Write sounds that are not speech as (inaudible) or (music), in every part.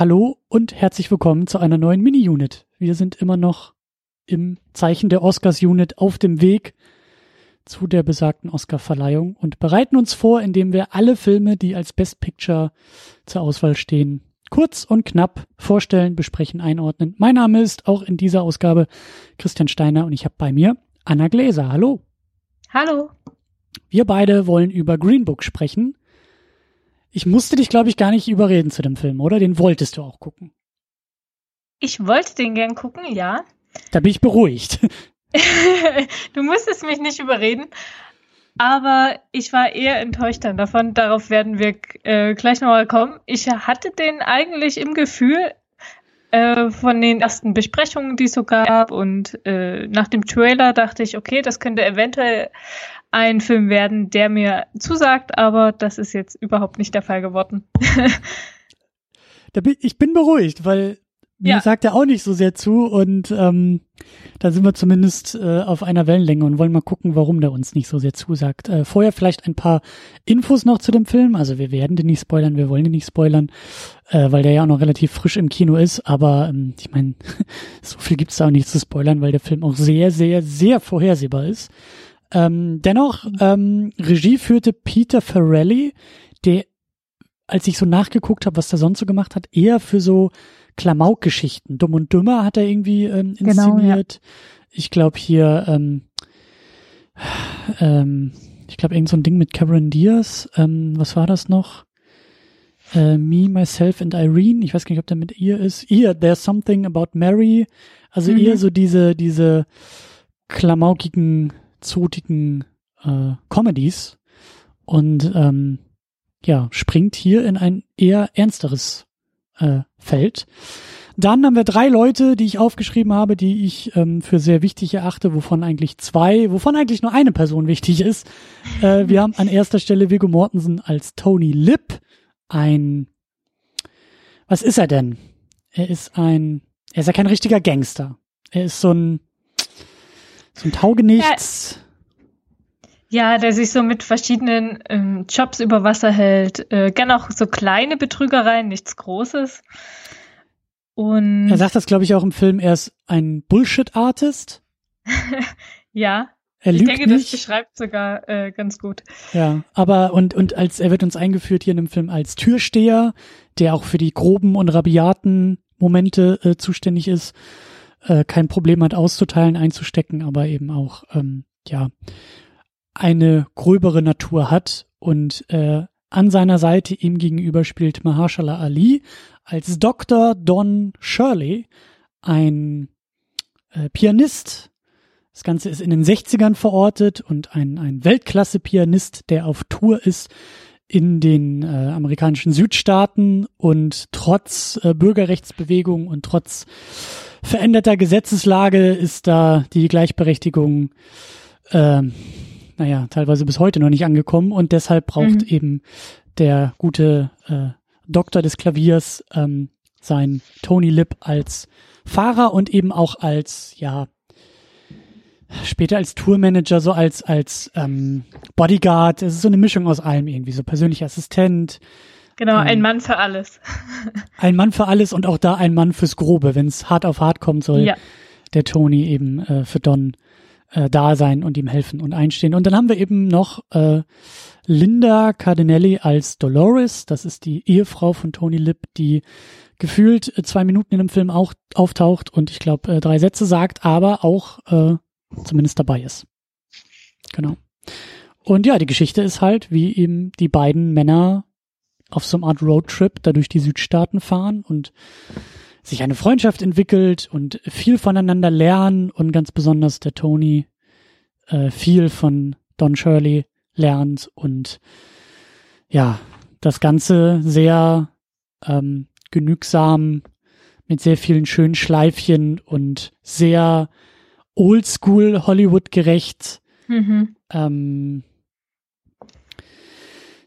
Hallo und herzlich willkommen zu einer neuen Mini-Unit. Wir sind immer noch im Zeichen der Oscars-Unit auf dem Weg zu der besagten Oscar-Verleihung und bereiten uns vor, indem wir alle Filme, die als Best Picture zur Auswahl stehen, kurz und knapp vorstellen, besprechen, einordnen. Mein Name ist auch in dieser Ausgabe Christian Steiner und ich habe bei mir Anna Gläser. Hallo. Hallo. Wir beide wollen über Green Book sprechen. Ich musste dich, glaube ich, gar nicht überreden zu dem Film, oder? Den wolltest du auch gucken. Ich wollte den gern gucken, ja. Da bin ich beruhigt. (laughs) (laughs) du musstest mich nicht überreden. Aber ich war eher enttäuscht dann davon. Darauf werden wir äh, gleich nochmal kommen. Ich hatte den eigentlich im Gefühl äh, von den ersten Besprechungen, die es so gab. Und äh, nach dem Trailer dachte ich, okay, das könnte eventuell ein Film werden, der mir zusagt, aber das ist jetzt überhaupt nicht der Fall geworden. (laughs) bin, ich bin beruhigt, weil mir ja. sagt er auch nicht so sehr zu und ähm, da sind wir zumindest äh, auf einer Wellenlänge und wollen mal gucken, warum der uns nicht so sehr zusagt. Äh, vorher vielleicht ein paar Infos noch zu dem Film. Also wir werden den nicht spoilern, wir wollen den nicht spoilern, äh, weil der ja auch noch relativ frisch im Kino ist. Aber ähm, ich meine, (laughs) so viel gibt's da auch nicht zu spoilern, weil der Film auch sehr, sehr, sehr vorhersehbar ist. Ähm, dennoch, ähm, Regie führte Peter Farrelly, der, als ich so nachgeguckt habe, was der sonst so gemacht hat, eher für so Klamauk-Geschichten. Dumm und Dümmer hat er irgendwie ähm, inszeniert. Genau, ja. Ich glaube hier, ähm, ähm, ich glaube irgend so ein Ding mit Cameron Diaz. Ähm, was war das noch? Äh, Me, Myself and Irene. Ich weiß gar nicht, ob der mit ihr ist. Ihr, There's Something About Mary. Also mhm. eher so diese, diese klamaukigen, zotigen äh, Comedies. Und ähm, ja, springt hier in ein eher ernsteres äh, fällt. Dann haben wir drei Leute, die ich aufgeschrieben habe, die ich ähm, für sehr wichtig erachte, wovon eigentlich zwei, wovon eigentlich nur eine Person wichtig ist. Äh, wir haben an erster Stelle Viggo Mortensen als Tony Lip, ein, was ist er denn? Er ist ein, er ist ja kein richtiger Gangster. Er ist so ein, so ein Taugenichts. Ja ja, der sich so mit verschiedenen ähm, Jobs über Wasser hält. Äh, gern auch so kleine Betrügereien, nichts Großes. Und er sagt das, glaube ich, auch im Film. Er ist ein Bullshit-Artist. (laughs) ja. Er ich denke, nicht. das beschreibt sogar äh, ganz gut. Ja, aber und und als er wird uns eingeführt hier in dem Film als Türsteher, der auch für die groben und rabiaten Momente äh, zuständig ist, äh, kein Problem hat auszuteilen, einzustecken, aber eben auch ähm, ja eine gröbere Natur hat und äh, an seiner Seite ihm gegenüber spielt Mahershala Ali als Dr. Don Shirley, ein äh, Pianist. Das Ganze ist in den 60ern verortet und ein, ein Weltklasse-Pianist, der auf Tour ist in den äh, amerikanischen Südstaaten und trotz äh, Bürgerrechtsbewegung und trotz veränderter Gesetzeslage ist da die Gleichberechtigung äh, naja, teilweise bis heute noch nicht angekommen und deshalb braucht mhm. eben der gute äh, Doktor des Klaviers ähm, sein Tony Lip als Fahrer und eben auch als, ja, später als Tourmanager, so als, als ähm, Bodyguard. Es ist so eine Mischung aus allem irgendwie, so persönlicher Assistent. Genau, ähm, ein Mann für alles. (laughs) ein Mann für alles und auch da ein Mann fürs Grobe, wenn es hart auf hart kommen soll. Ja. Der Tony eben äh, für Don äh, da sein und ihm helfen und einstehen. Und dann haben wir eben noch äh, Linda Cardinelli als Dolores. Das ist die Ehefrau von Tony Lip, die gefühlt äh, zwei Minuten in dem Film auch auftaucht und ich glaube äh, drei Sätze sagt, aber auch äh, zumindest dabei ist. Genau. Und ja, die Geschichte ist halt, wie eben die beiden Männer auf so einer Art Roadtrip da durch die Südstaaten fahren und sich eine Freundschaft entwickelt und viel voneinander lernen und ganz besonders der Tony äh, viel von Don Shirley lernt und ja, das Ganze sehr ähm, genügsam mit sehr vielen schönen Schleifchen und sehr oldschool Hollywood gerecht. Mhm. Ähm,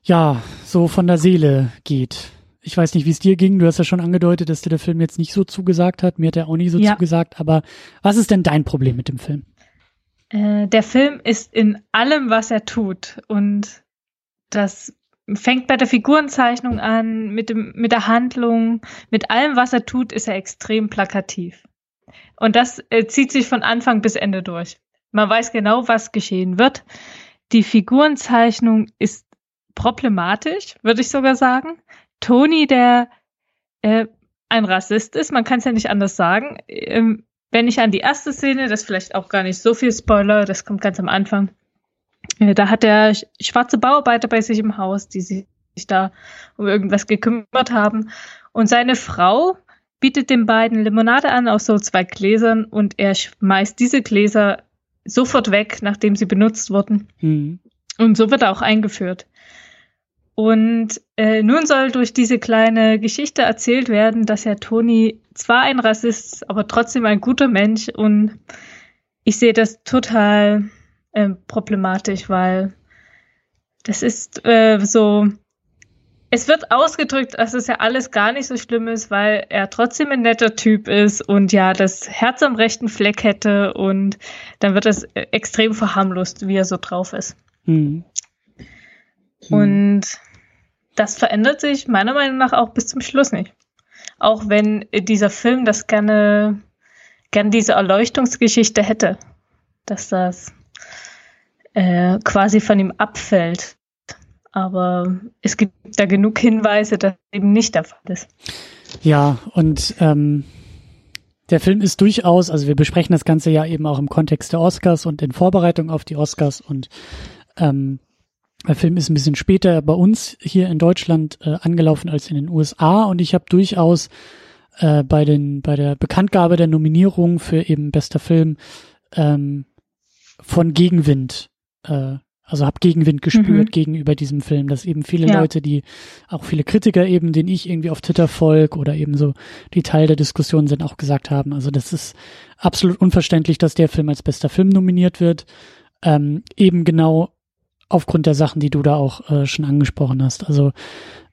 ja, so von der Seele geht. Ich weiß nicht, wie es dir ging. Du hast ja schon angedeutet, dass dir der Film jetzt nicht so zugesagt hat. Mir hat er auch nie so ja. zugesagt. Aber was ist denn dein Problem mit dem Film? Äh, der Film ist in allem, was er tut. Und das fängt bei der Figurenzeichnung an, mit, dem, mit der Handlung, mit allem, was er tut, ist er extrem plakativ. Und das äh, zieht sich von Anfang bis Ende durch. Man weiß genau, was geschehen wird. Die Figurenzeichnung ist problematisch, würde ich sogar sagen. Tony, der äh, ein Rassist ist, man kann es ja nicht anders sagen. Ähm, wenn ich an die erste Szene, das ist vielleicht auch gar nicht so viel Spoiler, das kommt ganz am Anfang. Äh, da hat er schwarze Bauarbeiter bei sich im Haus, die sich da um irgendwas gekümmert haben. Und seine Frau bietet den beiden Limonade an aus so zwei Gläsern und er schmeißt diese Gläser sofort weg, nachdem sie benutzt wurden. Mhm. Und so wird er auch eingeführt. Und äh, nun soll durch diese kleine Geschichte erzählt werden, dass ja Toni zwar ein Rassist ist, aber trotzdem ein guter Mensch. Und ich sehe das total äh, problematisch, weil das ist äh, so. Es wird ausgedrückt, dass es ja alles gar nicht so schlimm ist, weil er trotzdem ein netter Typ ist und ja das Herz am rechten Fleck hätte und dann wird es äh, extrem verharmlost, wie er so drauf ist. Mhm. Hm. Und das verändert sich meiner Meinung nach auch bis zum Schluss nicht. Auch wenn dieser Film das gerne, gerne diese Erleuchtungsgeschichte hätte, dass das äh, quasi von ihm abfällt. Aber es gibt da genug Hinweise, dass eben nicht der Fall ist. Ja, und ähm, der Film ist durchaus, also wir besprechen das Ganze ja eben auch im Kontext der Oscars und in Vorbereitung auf die Oscars und ähm, der Film ist ein bisschen später bei uns hier in Deutschland äh, angelaufen als in den USA und ich habe durchaus äh, bei den bei der Bekanntgabe der Nominierung für eben bester Film ähm, von Gegenwind äh, also habe Gegenwind gespürt mhm. gegenüber diesem Film, dass eben viele ja. Leute, die auch viele Kritiker eben, den ich irgendwie auf Twitter folge oder eben so die Teil der Diskussion sind, auch gesagt haben. Also das ist absolut unverständlich, dass der Film als bester Film nominiert wird. Ähm, eben genau aufgrund der Sachen, die du da auch äh, schon angesprochen hast. Also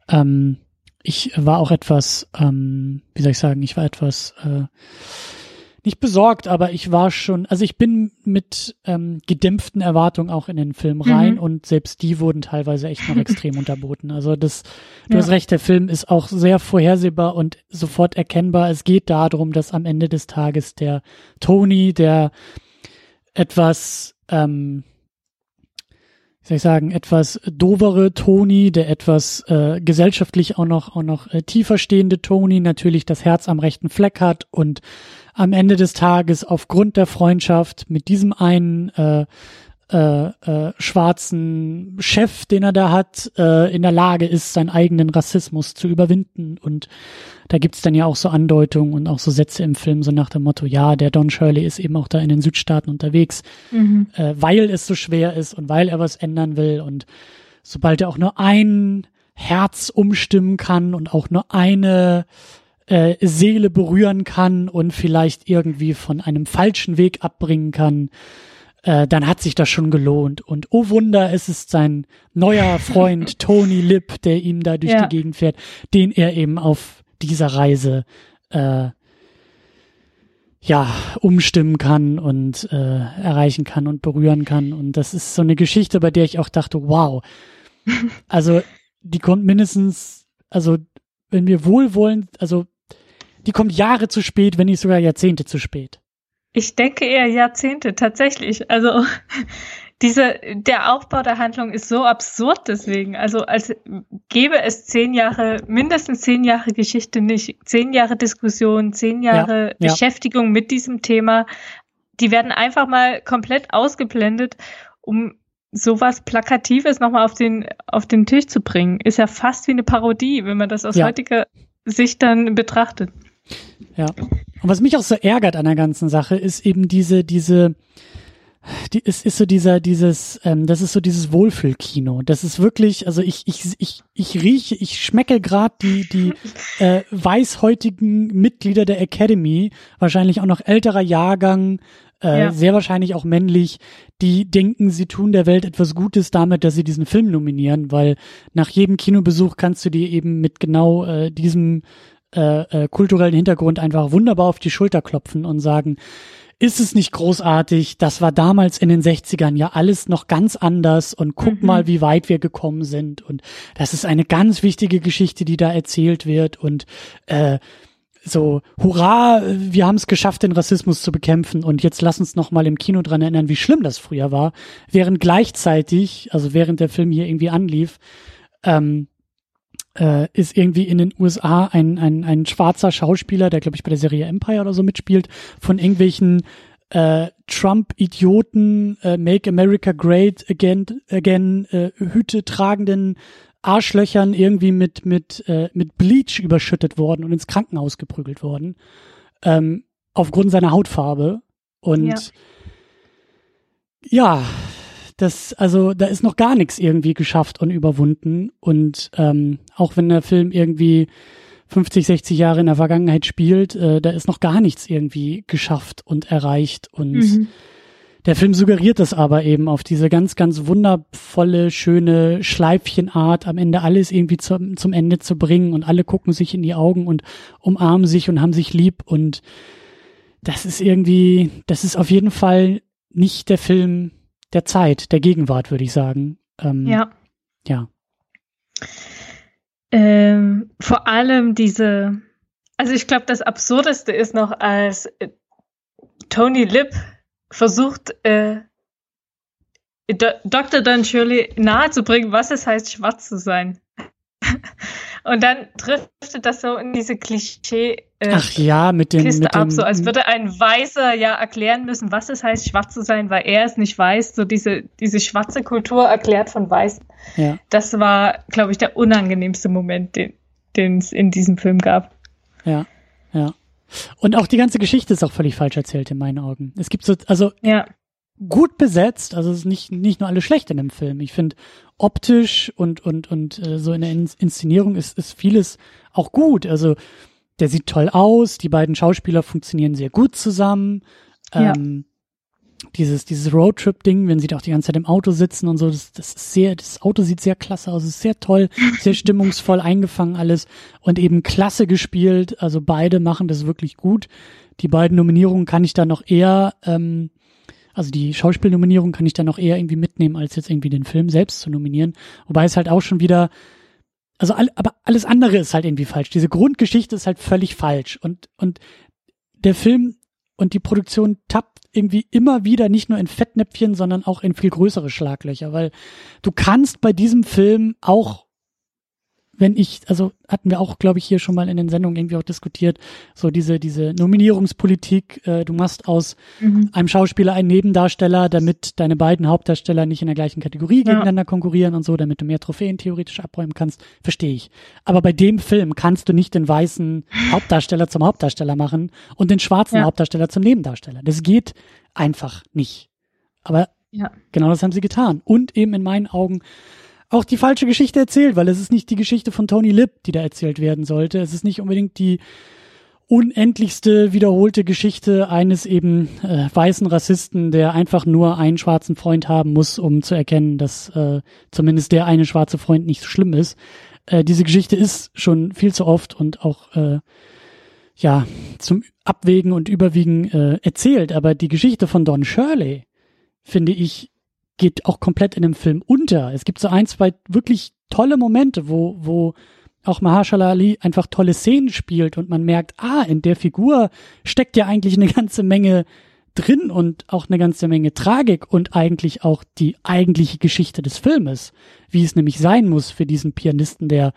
ähm, ich war auch etwas, ähm, wie soll ich sagen, ich war etwas äh, nicht besorgt, aber ich war schon, also ich bin mit ähm, gedämpften Erwartungen auch in den Film rein mhm. und selbst die wurden teilweise echt noch (laughs) extrem unterboten. Also das, du ja. hast recht, der Film ist auch sehr vorhersehbar und sofort erkennbar. Es geht darum, dass am Ende des Tages der Tony, der etwas ähm, soll ich sagen, etwas dovere Toni, der etwas äh, gesellschaftlich auch noch auch noch äh, tiefer stehende Toni natürlich das Herz am rechten Fleck hat und am Ende des Tages aufgrund der Freundschaft mit diesem einen äh, äh, äh, schwarzen Chef, den er da hat, äh, in der Lage ist, seinen eigenen Rassismus zu überwinden. Und da gibt's dann ja auch so Andeutungen und auch so Sätze im Film, so nach dem Motto, ja, der Don Shirley ist eben auch da in den Südstaaten unterwegs, mhm. äh, weil es so schwer ist und weil er was ändern will. Und sobald er auch nur ein Herz umstimmen kann und auch nur eine äh, Seele berühren kann und vielleicht irgendwie von einem falschen Weg abbringen kann, äh, dann hat sich das schon gelohnt. Und oh Wunder, es ist sein neuer Freund (laughs) Tony Lip, der ihm da durch ja. die Gegend fährt, den er eben auf dieser Reise äh, ja umstimmen kann und äh, erreichen kann und berühren kann. Und das ist so eine Geschichte, bei der ich auch dachte, wow. (laughs) Also die kommt mindestens, also wenn wir wohlwollend, also die kommt Jahre zu spät, wenn nicht sogar Jahrzehnte zu spät. Ich denke eher Jahrzehnte, tatsächlich. Also (laughs) diese, der Aufbau der Handlung ist so absurd deswegen. Also als gäbe es zehn Jahre, mindestens zehn Jahre Geschichte nicht, zehn Jahre Diskussion, zehn Jahre ja, Beschäftigung ja. mit diesem Thema. Die werden einfach mal komplett ausgeblendet, um sowas Plakatives nochmal auf den, auf den Tisch zu bringen. Ist ja fast wie eine Parodie, wenn man das aus ja. heutiger Sicht dann betrachtet. Ja. Und was mich auch so ärgert an der ganzen Sache, ist eben diese, diese, die, es ist so dieser, dieses, ähm, das ist so dieses Wohlfühlkino. Das ist wirklich, also ich, ich, ich, ich rieche, ich schmecke gerade die, die äh, weißhäutigen Mitglieder der Academy, wahrscheinlich auch noch älterer Jahrgang, äh, ja. sehr wahrscheinlich auch männlich, die denken, sie tun der Welt etwas Gutes damit, dass sie diesen Film nominieren, weil nach jedem Kinobesuch kannst du dir eben mit genau äh, diesem äh, äh, kulturellen Hintergrund einfach wunderbar auf die Schulter klopfen und sagen, ist es nicht großartig? Das war damals in den 60ern ja alles noch ganz anders und guck mhm. mal, wie weit wir gekommen sind. Und das ist eine ganz wichtige Geschichte, die da erzählt wird. Und äh, so, hurra, wir haben es geschafft, den Rassismus zu bekämpfen und jetzt lass uns noch mal im Kino dran erinnern, wie schlimm das früher war, während gleichzeitig, also während der Film hier irgendwie anlief, ähm, äh, ist irgendwie in den USA ein, ein, ein schwarzer Schauspieler, der glaube ich bei der Serie Empire oder so mitspielt, von irgendwelchen äh, Trump-Idioten, äh, Make America Great Again, again äh, Hüte tragenden Arschlöchern irgendwie mit mit äh, mit Bleach überschüttet worden und ins Krankenhaus geprügelt worden ähm, aufgrund seiner Hautfarbe und ja. ja das, also da ist noch gar nichts irgendwie geschafft und überwunden. Und ähm, auch wenn der Film irgendwie 50, 60 Jahre in der Vergangenheit spielt, äh, da ist noch gar nichts irgendwie geschafft und erreicht. Und mhm. der Film suggeriert das aber eben auf diese ganz, ganz wundervolle, schöne Schleifchenart, am Ende alles irgendwie zum, zum Ende zu bringen und alle gucken sich in die Augen und umarmen sich und haben sich lieb. Und das ist irgendwie, das ist auf jeden Fall nicht der Film, der Zeit, der Gegenwart, würde ich sagen. Ähm, ja. Ja. Ähm, vor allem diese, also ich glaube, das Absurdeste ist noch, als äh, Tony Lip versucht, äh, Dr. Don Shirley nahezubringen, was es heißt, schwarz zu sein. (laughs) Und dann driftet das so in diese Klischee äh, Ach ja, mit dem, Kiste mit ab, so als würde ein Weißer ja erklären müssen, was es heißt, schwarz zu sein, weil er es nicht weiß. So diese, diese schwarze Kultur erklärt von Weißen. Ja. Das war, glaube ich, der unangenehmste Moment, den es in diesem Film gab. Ja, ja. Und auch die ganze Geschichte ist auch völlig falsch erzählt in meinen Augen. Es gibt so, also ja. gut besetzt, also es ist nicht, nicht nur alles schlecht in dem Film. Ich finde optisch und, und, und äh, so in der Inszenierung ist, ist vieles auch gut. Also der sieht toll aus, die beiden Schauspieler funktionieren sehr gut zusammen. Ja. Ähm, dieses, dieses Roadtrip-Ding, wenn sie da auch die ganze Zeit im Auto sitzen und so, das, das ist sehr, das Auto sieht sehr klasse aus, ist sehr toll, sehr (laughs) stimmungsvoll eingefangen alles und eben klasse gespielt. Also beide machen das wirklich gut. Die beiden Nominierungen kann ich da noch eher, ähm, also die Schauspielnominierung kann ich da noch eher irgendwie mitnehmen, als jetzt irgendwie den Film selbst zu nominieren. Wobei es halt auch schon wieder also all, aber alles andere ist halt irgendwie falsch. Diese Grundgeschichte ist halt völlig falsch und und der Film und die Produktion tappt irgendwie immer wieder nicht nur in Fettnäpfchen, sondern auch in viel größere Schlaglöcher, weil du kannst bei diesem Film auch wenn ich, also hatten wir auch, glaube ich, hier schon mal in den Sendungen irgendwie auch diskutiert, so diese, diese Nominierungspolitik, äh, du machst aus mhm. einem Schauspieler einen Nebendarsteller, damit deine beiden Hauptdarsteller nicht in der gleichen Kategorie ja. gegeneinander konkurrieren und so, damit du mehr Trophäen theoretisch abräumen kannst, verstehe ich. Aber bei dem Film kannst du nicht den weißen Hauptdarsteller zum Hauptdarsteller machen und den schwarzen ja. Hauptdarsteller zum Nebendarsteller. Das geht einfach nicht. Aber ja. genau das haben sie getan. Und eben in meinen Augen auch die falsche Geschichte erzählt, weil es ist nicht die Geschichte von Tony Lip, die da erzählt werden sollte. Es ist nicht unbedingt die unendlichste wiederholte Geschichte eines eben äh, weißen Rassisten, der einfach nur einen schwarzen Freund haben muss, um zu erkennen, dass äh, zumindest der eine schwarze Freund nicht so schlimm ist. Äh, diese Geschichte ist schon viel zu oft und auch äh, ja zum Abwägen und Überwiegen äh, erzählt. Aber die Geschichte von Don Shirley finde ich geht auch komplett in dem Film unter. Es gibt so ein, zwei wirklich tolle Momente, wo, wo auch Mahershala Ali einfach tolle Szenen spielt und man merkt, ah, in der Figur steckt ja eigentlich eine ganze Menge drin und auch eine ganze Menge Tragik und eigentlich auch die eigentliche Geschichte des Filmes, wie es nämlich sein muss für diesen Pianisten, der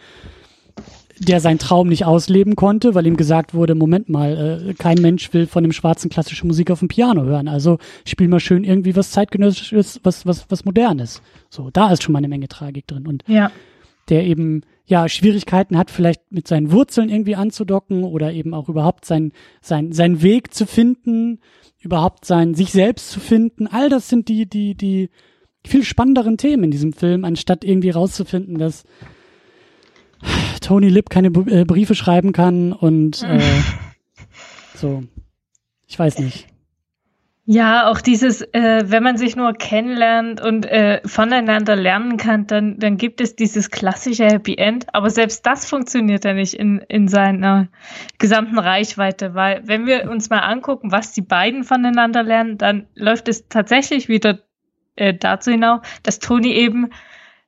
der seinen Traum nicht ausleben konnte, weil ihm gesagt wurde, Moment mal, äh, kein Mensch will von dem Schwarzen klassische Musik auf dem Piano hören. Also spiel mal schön irgendwie was zeitgenössisches, was, was, was modernes. So, da ist schon mal eine Menge Tragik drin. Und ja. der eben, ja, Schwierigkeiten hat, vielleicht mit seinen Wurzeln irgendwie anzudocken oder eben auch überhaupt sein, sein, sein Weg zu finden, überhaupt sein, sich selbst zu finden. All das sind die, die, die viel spannenderen Themen in diesem Film, anstatt irgendwie rauszufinden, dass Tony Lip keine äh, Briefe schreiben kann und äh, (laughs) so. Ich weiß nicht. Ja, auch dieses, äh, wenn man sich nur kennenlernt und äh, voneinander lernen kann, dann, dann gibt es dieses klassische Happy End. Aber selbst das funktioniert ja nicht in, in seiner gesamten Reichweite, weil wenn wir uns mal angucken, was die beiden voneinander lernen, dann läuft es tatsächlich wieder äh, dazu hinaus, dass Toni eben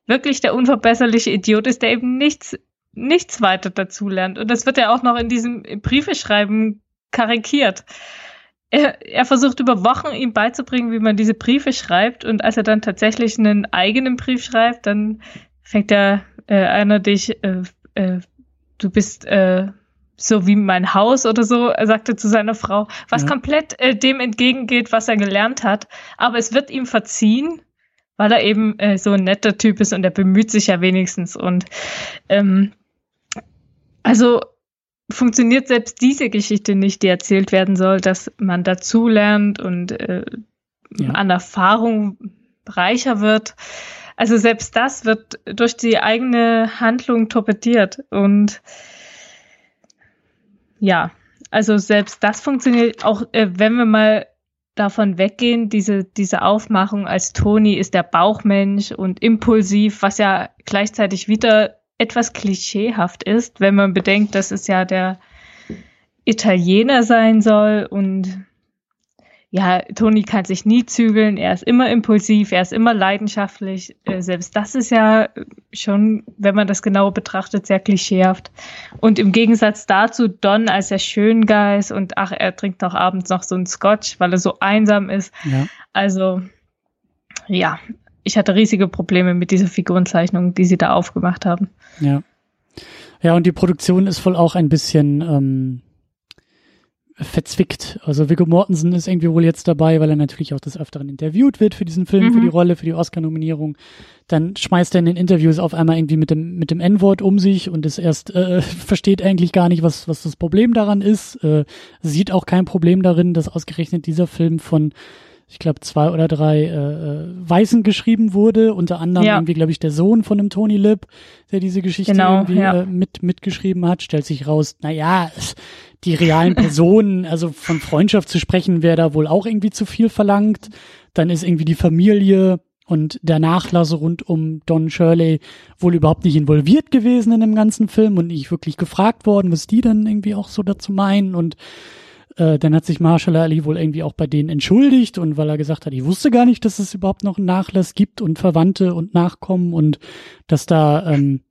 wirklich der unverbesserliche Idiot ist, der eben nichts, nichts weiter dazulernt. Und das wird ja auch noch in diesem Briefeschreiben karikiert er, er versucht über Wochen ihm beizubringen, wie man diese Briefe schreibt. Und als er dann tatsächlich einen eigenen Brief schreibt, dann fängt er äh, einer dich, äh, äh, du bist äh, so wie mein Haus oder so, er sagte zu seiner Frau, was ja. komplett äh, dem entgegengeht, was er gelernt hat. Aber es wird ihm verziehen, weil er eben äh, so ein netter Typ ist und er bemüht sich ja wenigstens. Und ähm, also funktioniert selbst diese Geschichte nicht, die erzählt werden soll, dass man dazulernt und äh, ja. an Erfahrung reicher wird. Also selbst das wird durch die eigene Handlung torpediert und ja, also selbst das funktioniert auch, äh, wenn wir mal davon weggehen, diese, diese Aufmachung als Toni ist der Bauchmensch und impulsiv, was ja gleichzeitig wieder etwas klischeehaft ist, wenn man bedenkt, dass es ja der Italiener sein soll und ja, Toni kann sich nie zügeln, er ist immer impulsiv, er ist immer leidenschaftlich. Äh, selbst das ist ja schon, wenn man das genau betrachtet, sehr klischeehaft. Und im Gegensatz dazu Don als der Schöngeist und ach, er trinkt auch abends noch so einen Scotch, weil er so einsam ist. Ja. Also, ja, ich hatte riesige Probleme mit dieser Figurenzeichnung, die sie da aufgemacht haben. Ja. Ja, und die Produktion ist wohl auch ein bisschen ähm, verzwickt. Also Viggo Mortensen ist irgendwie wohl jetzt dabei, weil er natürlich auch des Öfteren interviewt wird für diesen Film, mhm. für die Rolle, für die Oscar-Nominierung. Dann schmeißt er in den Interviews auf einmal irgendwie mit dem mit dem N-Wort um sich und ist erst äh, (laughs) versteht eigentlich gar nicht, was was das Problem daran ist. Äh, sieht auch kein Problem darin, dass ausgerechnet dieser Film von ich glaube, zwei oder drei äh, äh, Weißen geschrieben wurde, unter anderem ja. irgendwie, glaube ich, der Sohn von dem Tony Lip, der diese Geschichte genau, irgendwie ja. äh, mit mitgeschrieben hat, stellt sich raus, na ja, die realen (laughs) Personen, also von Freundschaft zu sprechen, wäre da wohl auch irgendwie zu viel verlangt. Dann ist irgendwie die Familie und der Nachlass rund um Don Shirley wohl überhaupt nicht involviert gewesen in dem ganzen Film und nicht wirklich gefragt worden, was die dann irgendwie auch so dazu meinen und äh, dann hat sich Marshall Ali wohl irgendwie auch bei denen entschuldigt und weil er gesagt hat, ich wusste gar nicht, dass es überhaupt noch einen Nachlass gibt und Verwandte und Nachkommen und dass da ähm,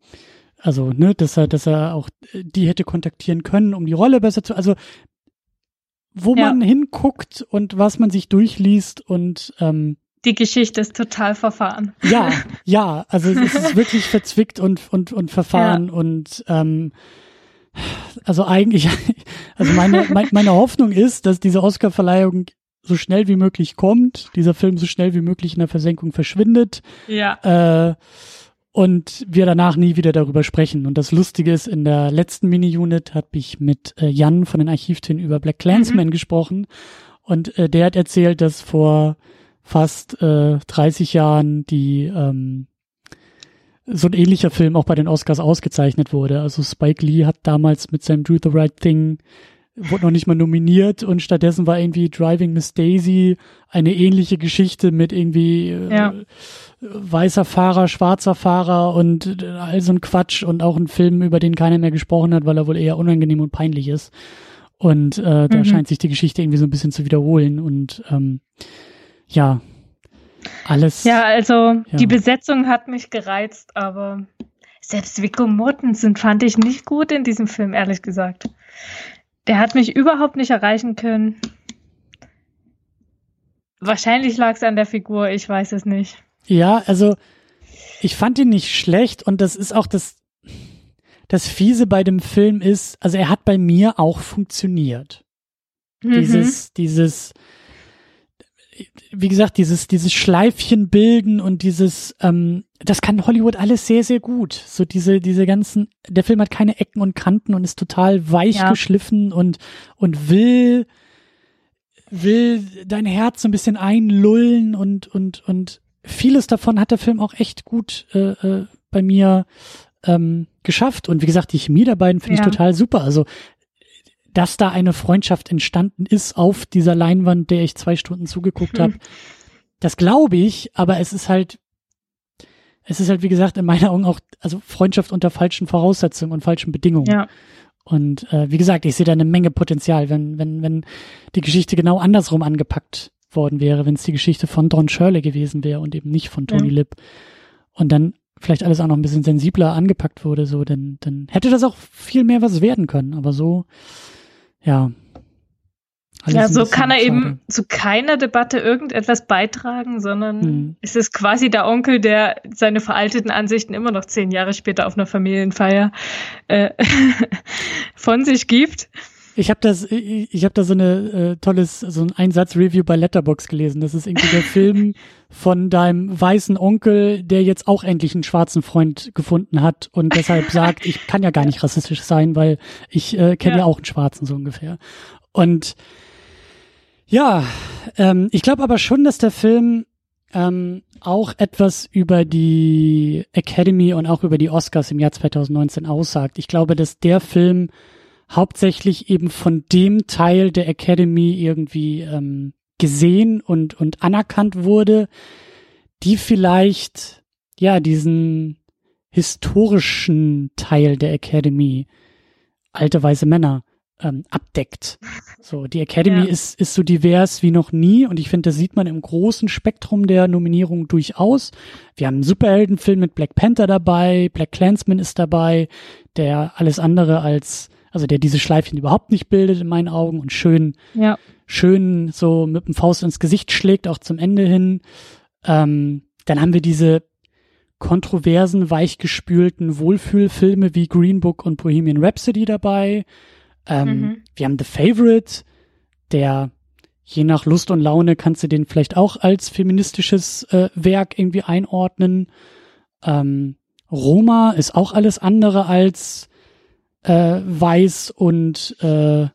also ne, dass er, dass er auch die hätte kontaktieren können, um die Rolle besser zu, also wo ja. man hinguckt und was man sich durchliest und ähm, die Geschichte ist total verfahren. Ja, (laughs) ja, also es ist wirklich verzwickt und und und verfahren ja. und ähm, also eigentlich, (laughs) also meine, meine Hoffnung ist, dass diese Oscarverleihung so schnell wie möglich kommt, dieser Film so schnell wie möglich in der Versenkung verschwindet. Ja. Äh, und wir danach nie wieder darüber sprechen. Und das Lustige ist, in der letzten Mini-Unit habe ich mit äh, Jan von den Archivtönen über Black Clansman mhm. gesprochen. Und äh, der hat erzählt, dass vor fast äh, 30 Jahren die ähm, so ein ähnlicher Film auch bei den Oscars ausgezeichnet wurde. Also Spike Lee hat damals mit seinem Do the Right Thing wurde noch nicht mal nominiert und stattdessen war irgendwie Driving Miss Daisy eine ähnliche Geschichte mit irgendwie äh, ja. Weißer Fahrer, schwarzer Fahrer und äh, all so ein Quatsch und auch ein Film, über den keiner mehr gesprochen hat, weil er wohl eher unangenehm und peinlich ist. Und äh, da mhm. scheint sich die Geschichte irgendwie so ein bisschen zu wiederholen und ähm, ja, alles. Ja, also ja. die Besetzung hat mich gereizt, aber selbst Vico Mortensen fand ich nicht gut in diesem Film, ehrlich gesagt. Der hat mich überhaupt nicht erreichen können. Wahrscheinlich lag es an der Figur, ich weiß es nicht. Ja, also ich fand ihn nicht schlecht und das ist auch das, das Fiese bei dem Film ist, also er hat bei mir auch funktioniert. Mhm. Dieses, dieses, wie gesagt, dieses, dieses Schleifchen bilden und dieses, ähm, das kann Hollywood alles sehr, sehr gut. So diese, diese ganzen, der Film hat keine Ecken und Kanten und ist total weich ja. geschliffen und, und will, will dein Herz so ein bisschen einlullen und, und, und vieles davon hat der Film auch echt gut äh, äh, bei mir ähm, geschafft. Und wie gesagt, die Chemie der beiden finde ja. ich total super. Also dass da eine Freundschaft entstanden ist auf dieser Leinwand, der ich zwei Stunden zugeguckt habe. Hm. (laughs) Das glaube ich, aber es ist halt, es ist halt, wie gesagt, in meinen Augen auch, also Freundschaft unter falschen Voraussetzungen und falschen Bedingungen. Ja. Und äh, wie gesagt, ich sehe da eine Menge Potenzial, wenn, wenn, wenn die Geschichte genau andersrum angepackt worden wäre, wenn es die Geschichte von Don Shirley gewesen wäre und eben nicht von Tony ja. Lip. Und dann vielleicht alles auch noch ein bisschen sensibler angepackt wurde, so, dann, dann hätte das auch viel mehr was werden können. Aber so, ja. Ja, so kann er schade. eben zu keiner Debatte irgendetwas beitragen, sondern hm. es ist quasi der Onkel, der seine veralteten Ansichten immer noch zehn Jahre später auf einer Familienfeier äh, (laughs) von sich gibt. Ich habe das, ich, ich habe da so eine äh, tolles, so ein Einsatz-Review bei Letterbox gelesen. Das ist irgendwie der (laughs) Film von deinem weißen Onkel, der jetzt auch endlich einen schwarzen Freund gefunden hat und deshalb sagt, ich kann ja gar nicht rassistisch sein, weil ich äh, kenne ja. ja auch einen Schwarzen so ungefähr. Und ja, ähm, ich glaube aber schon, dass der Film ähm, auch etwas über die Academy und auch über die Oscars im Jahr 2019 aussagt. Ich glaube, dass der Film hauptsächlich eben von dem Teil der Academy irgendwie ähm, gesehen und, und anerkannt wurde, die vielleicht, ja, diesen historischen Teil der Academy, alte weiße Männer, ähm, abdeckt. So, die Academy ja. ist, ist so divers wie noch nie und ich finde, das sieht man im großen Spektrum der Nominierungen durchaus. Wir haben einen Superheldenfilm mit Black Panther dabei, Black Clansman ist dabei, der alles andere als also der diese Schleifchen überhaupt nicht bildet in meinen Augen und schön, ja. schön so mit dem Faust ins Gesicht schlägt, auch zum Ende hin. Ähm, dann haben wir diese kontroversen, weichgespülten Wohlfühlfilme wie Green Book und Bohemian Rhapsody dabei. Ähm, mhm. Wir haben The Favorite, der je nach Lust und Laune kannst du den vielleicht auch als feministisches äh, Werk irgendwie einordnen. Ähm, Roma ist auch alles andere als äh, weiß und äh,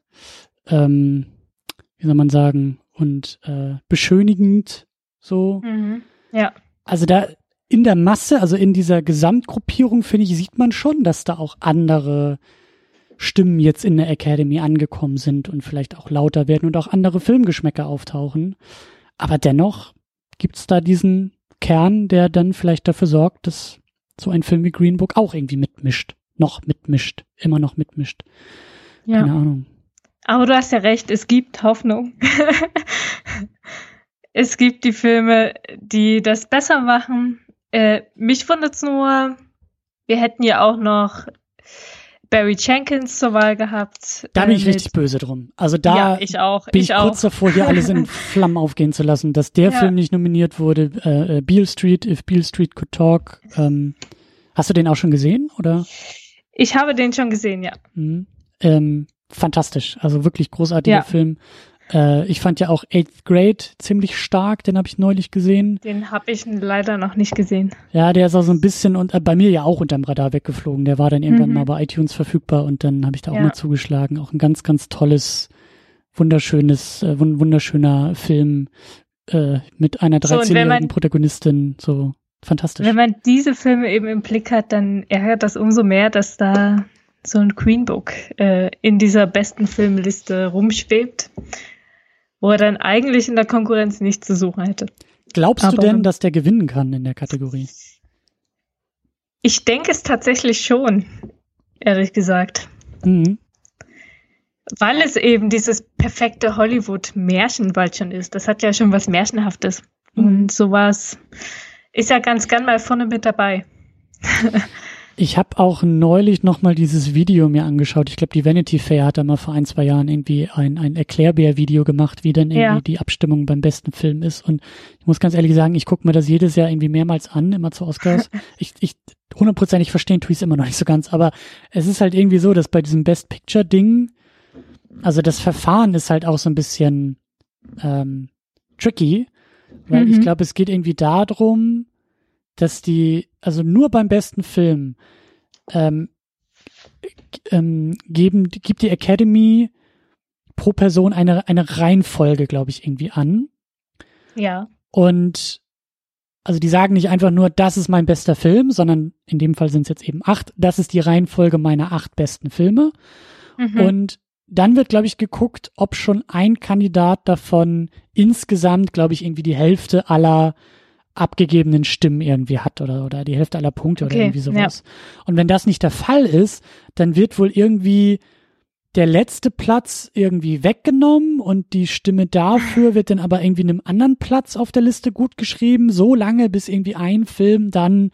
ähm, wie soll man sagen und äh, beschönigend so. Mhm. Ja. Also da in der Masse, also in dieser Gesamtgruppierung finde ich sieht man schon, dass da auch andere Stimmen jetzt in der Academy angekommen sind und vielleicht auch lauter werden und auch andere Filmgeschmäcker auftauchen. Aber dennoch gibt's da diesen Kern, der dann vielleicht dafür sorgt, dass so ein Film wie Green Book auch irgendwie mitmischt noch mitmischt, immer noch mitmischt. Ja. Keine Ahnung. Aber du hast ja recht, es gibt Hoffnung. (laughs) es gibt die Filme, die das besser machen. Äh, mich wundert es nur, wir hätten ja auch noch Barry Jenkins zur Wahl gehabt. Da bin ich äh, richtig böse drum. Also da ja, ich auch, bin ich, ich kurz davor, hier alles in (laughs) Flammen aufgehen zu lassen, dass der ja. Film nicht nominiert wurde. Äh, äh, Beale Street, If Beale Street Could Talk. Ähm, hast du den auch schon gesehen, oder? Ich habe den schon gesehen, ja. Mhm. Ähm, fantastisch, also wirklich großartiger ja. Film. Äh, ich fand ja auch Eighth Grade ziemlich stark, den habe ich neulich gesehen. Den habe ich leider noch nicht gesehen. Ja, der ist auch so ein bisschen und äh, bei mir ja auch unterm Radar weggeflogen. Der war dann irgendwann mhm. mal bei iTunes verfügbar und dann habe ich da auch ja. mal zugeschlagen. Auch ein ganz, ganz tolles, wunderschönes, äh, wunderschöner Film äh, mit einer 13-jährigen so, Protagonistin. So fantastisch. Wenn man diese Filme eben im Blick hat, dann ärgert das umso mehr, dass da so ein Queen Book äh, in dieser besten Filmliste rumschwebt, wo er dann eigentlich in der Konkurrenz nichts zu suchen hätte. Glaubst Aber, du denn, dass der gewinnen kann in der Kategorie? Ich denke es tatsächlich schon, ehrlich gesagt. Mhm. Weil es eben dieses perfekte Hollywood-Märchen bald schon ist. Das hat ja schon was Märchenhaftes. Mhm. Und sowas ist ja ganz gern mal vorne mit dabei. (laughs) ich habe auch neulich noch mal dieses Video mir angeschaut. Ich glaube, die Vanity Fair hat da mal vor ein, zwei Jahren irgendwie ein, ein Erklärbär-Video gemacht, wie dann irgendwie ja. die Abstimmung beim besten Film ist. Und ich muss ganz ehrlich sagen, ich gucke mir das jedes Jahr irgendwie mehrmals an, immer zu Oscars. (laughs) ich, ich hundertprozentig verstehen tue ich es immer noch nicht so ganz, aber es ist halt irgendwie so, dass bei diesem Best Picture-Ding, also das Verfahren ist halt auch so ein bisschen ähm, tricky, weil mhm. ich glaube, es geht irgendwie darum, dass die, also nur beim besten Film ähm, ähm, geben, gibt die Academy pro Person eine, eine Reihenfolge, glaube ich, irgendwie an. Ja. Und also die sagen nicht einfach nur, das ist mein bester Film, sondern in dem Fall sind es jetzt eben acht. Das ist die Reihenfolge meiner acht besten Filme. Mhm. Und dann wird, glaube ich, geguckt, ob schon ein Kandidat davon insgesamt, glaube ich, irgendwie die Hälfte aller abgegebenen Stimmen irgendwie hat oder, oder die Hälfte aller Punkte okay, oder irgendwie sowas. Ja. Und wenn das nicht der Fall ist, dann wird wohl irgendwie der letzte Platz irgendwie weggenommen und die Stimme dafür wird dann aber irgendwie einem anderen Platz auf der Liste gut geschrieben, so lange, bis irgendwie ein Film dann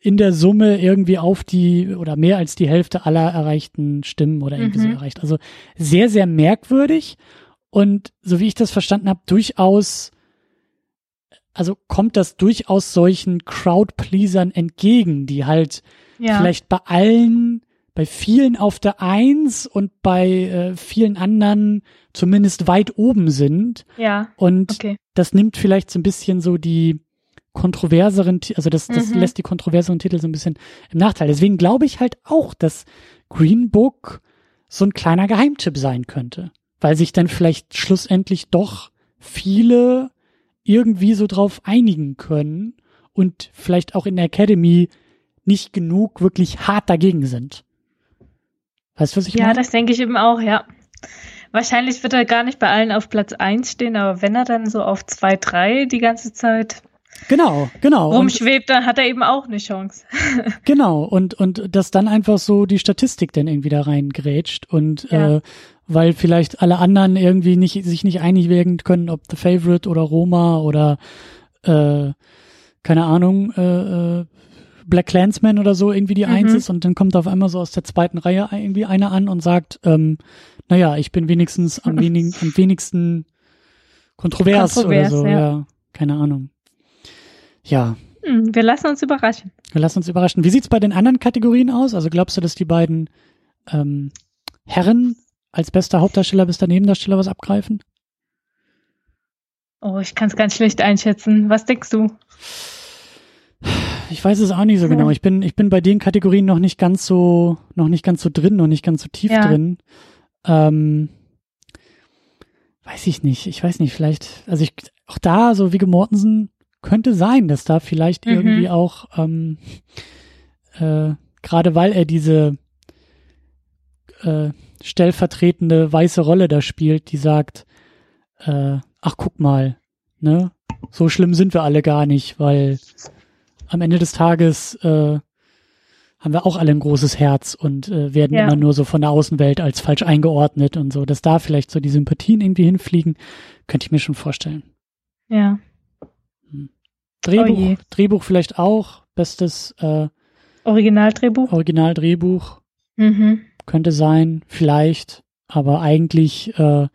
in der Summe irgendwie auf die oder mehr als die Hälfte aller erreichten Stimmen oder irgendwie mhm. so erreicht. Also sehr, sehr merkwürdig und so wie ich das verstanden habe, durchaus, also kommt das durchaus solchen Crowd-Pleasern entgegen, die halt ja. vielleicht bei allen bei vielen auf der Eins und bei äh, vielen anderen zumindest weit oben sind. Ja. Und okay. das nimmt vielleicht so ein bisschen so die kontroverseren, also das, das mhm. lässt die kontroverseren Titel so ein bisschen im Nachteil. Deswegen glaube ich halt auch, dass Green Book so ein kleiner Geheimtipp sein könnte, weil sich dann vielleicht schlussendlich doch viele irgendwie so drauf einigen können und vielleicht auch in der Academy nicht genug wirklich hart dagegen sind. Weißt du, was ich ja, meine? Ja, das denke ich eben auch, ja. Wahrscheinlich wird er gar nicht bei allen auf Platz 1 stehen, aber wenn er dann so auf 2, 3 die ganze Zeit Genau, genau. rumschwebt, dann hat er eben auch eine Chance. (laughs) genau, und, und dass dann einfach so die Statistik dann irgendwie da reingrätscht und ja. äh, weil vielleicht alle anderen irgendwie nicht, sich nicht einig werden können, ob The Favorite oder Roma oder äh, keine Ahnung, äh, äh Black Clansman oder so irgendwie die mhm. Eins ist und dann kommt auf einmal so aus der zweiten Reihe irgendwie einer an und sagt, ähm, naja, ich bin wenigstens am, wenigen, am wenigsten kontrovers, kontrovers oder so, ja. ja. Keine Ahnung. Ja. Hm, wir lassen uns überraschen. Wir lassen uns überraschen. Wie sieht's bei den anderen Kategorien aus? Also glaubst du, dass die beiden ähm, Herren als bester Hauptdarsteller, bester Nebendarsteller was abgreifen? Oh, ich kann es ganz schlecht einschätzen. Was denkst du? Ich weiß es auch nicht so genau. Ich bin, ich bin bei den Kategorien noch nicht ganz so, noch nicht ganz so drin, noch nicht ganz so tief ja. drin. Ähm, weiß ich nicht. Ich weiß nicht, vielleicht, also ich, auch da, so wie Mortensen, könnte sein, dass da vielleicht mhm. irgendwie auch, ähm, äh, gerade weil er diese äh, stellvertretende weiße Rolle da spielt, die sagt, äh, ach guck mal, ne, so schlimm sind wir alle gar nicht, weil am Ende des Tages äh, haben wir auch alle ein großes Herz und äh, werden ja. immer nur so von der Außenwelt als falsch eingeordnet und so, dass da vielleicht so die Sympathien irgendwie hinfliegen, könnte ich mir schon vorstellen. Ja. Drehbuch, oh Drehbuch vielleicht auch, bestes äh, Originaldrehbuch. Originaldrehbuch. Mhm. Könnte sein, vielleicht, aber eigentlich, äh,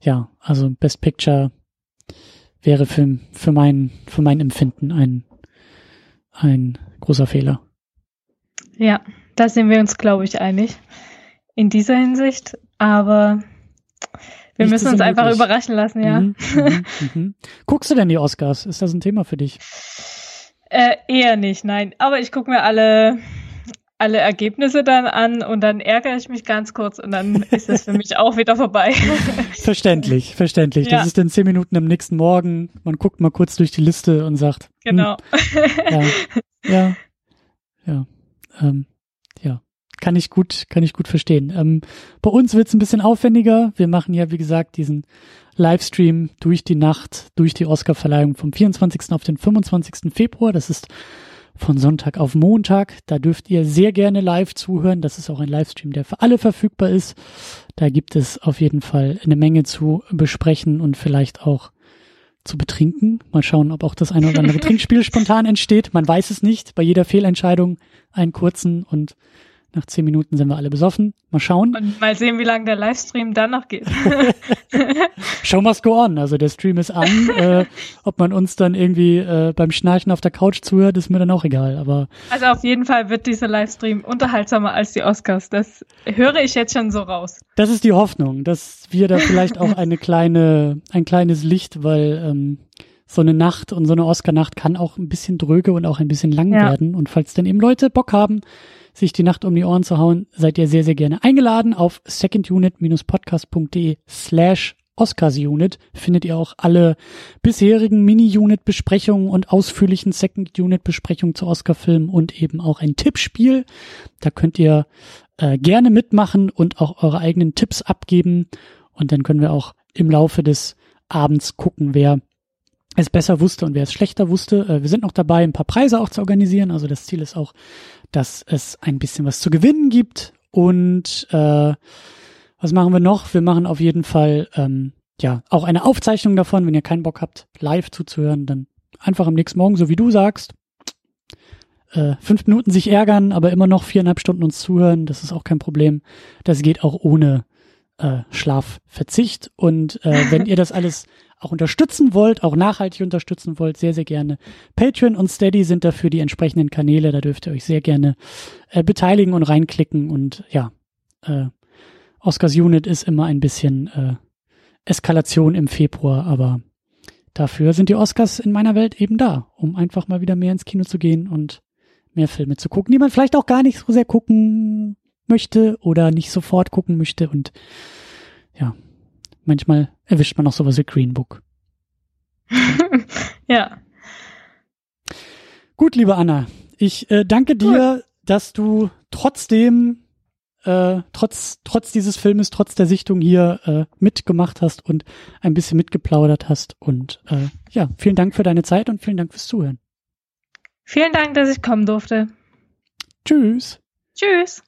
ja, also Best Picture wäre für, für mein, für mein Empfinden ein ein großer Fehler. Ja, da sind wir uns, glaube ich, einig in dieser Hinsicht. Aber wir müssen uns einfach überraschen lassen, ja. Mhm, mhm, mhm. (laughs) Guckst du denn die Oscars? Ist das ein Thema für dich? Äh, eher nicht, nein. Aber ich gucke mir alle alle Ergebnisse dann an und dann ärgere ich mich ganz kurz und dann (laughs) ist es für mich auch wieder vorbei. (laughs) verständlich, verständlich. Ja. Das ist dann zehn Minuten am nächsten Morgen. Man guckt mal kurz durch die Liste und sagt. Hm, genau. Hm, ja, ja, ja, ähm, ja. Kann ich gut, kann ich gut verstehen. Ähm, bei uns wird's ein bisschen aufwendiger. Wir machen ja, wie gesagt, diesen Livestream durch die Nacht, durch die Oscarverleihung vom 24. auf den 25. Februar. Das ist von Sonntag auf Montag. Da dürft ihr sehr gerne live zuhören. Das ist auch ein Livestream, der für alle verfügbar ist. Da gibt es auf jeden Fall eine Menge zu besprechen und vielleicht auch zu betrinken. Mal schauen, ob auch das eine oder andere (laughs) Trinkspiel spontan entsteht. Man weiß es nicht. Bei jeder Fehlentscheidung einen kurzen und nach zehn Minuten sind wir alle besoffen. Mal schauen. Und mal sehen, wie lange der Livestream dann noch geht. (laughs) Show must go on. Also der Stream ist an. (laughs) äh, ob man uns dann irgendwie äh, beim Schnarchen auf der Couch zuhört, ist mir dann auch egal. Aber also auf jeden Fall wird dieser Livestream unterhaltsamer als die Oscars. Das höre ich jetzt schon so raus. Das ist die Hoffnung, dass wir da vielleicht auch (laughs) eine kleine, ein kleines Licht, weil ähm, so eine Nacht und so eine Oscar-Nacht kann auch ein bisschen dröge und auch ein bisschen lang ja. werden. Und falls dann eben Leute Bock haben, sich die Nacht um die Ohren zu hauen, seid ihr sehr, sehr gerne eingeladen. Auf secondunit-podcast.de slash Oscars-Unit findet ihr auch alle bisherigen Mini-Unit-Besprechungen und ausführlichen Second-Unit-Besprechungen zu Oscar-Filmen und eben auch ein Tippspiel. Da könnt ihr äh, gerne mitmachen und auch eure eigenen Tipps abgeben. Und dann können wir auch im Laufe des Abends gucken, wer es besser wusste und wer es schlechter wusste. Äh, wir sind noch dabei, ein paar Preise auch zu organisieren. Also das Ziel ist auch, dass es ein bisschen was zu gewinnen gibt. Und äh, was machen wir noch? Wir machen auf jeden Fall ähm, ja auch eine Aufzeichnung davon. Wenn ihr keinen Bock habt, live zuzuhören, dann einfach am nächsten Morgen, so wie du sagst, äh, fünf Minuten sich ärgern, aber immer noch viereinhalb Stunden uns zuhören. Das ist auch kein Problem. Das geht auch ohne äh, Schlafverzicht. Und äh, wenn ihr das alles auch unterstützen wollt, auch nachhaltig unterstützen wollt, sehr, sehr gerne. Patreon und Steady sind dafür die entsprechenden Kanäle. Da dürft ihr euch sehr gerne äh, beteiligen und reinklicken. Und ja, äh, Oscars Unit ist immer ein bisschen äh, Eskalation im Februar, aber dafür sind die Oscars in meiner Welt eben da, um einfach mal wieder mehr ins Kino zu gehen und mehr Filme zu gucken, die man vielleicht auch gar nicht so sehr gucken möchte oder nicht sofort gucken möchte. Und ja, manchmal erwischt man auch sowas wie Green Book. (laughs) ja. Gut, liebe Anna, ich äh, danke dir, Gut. dass du trotzdem, äh, trotz, trotz dieses Filmes, trotz der Sichtung hier äh, mitgemacht hast und ein bisschen mitgeplaudert hast. Und äh, ja, vielen Dank für deine Zeit und vielen Dank fürs Zuhören. Vielen Dank, dass ich kommen durfte. Tschüss. Tschüss.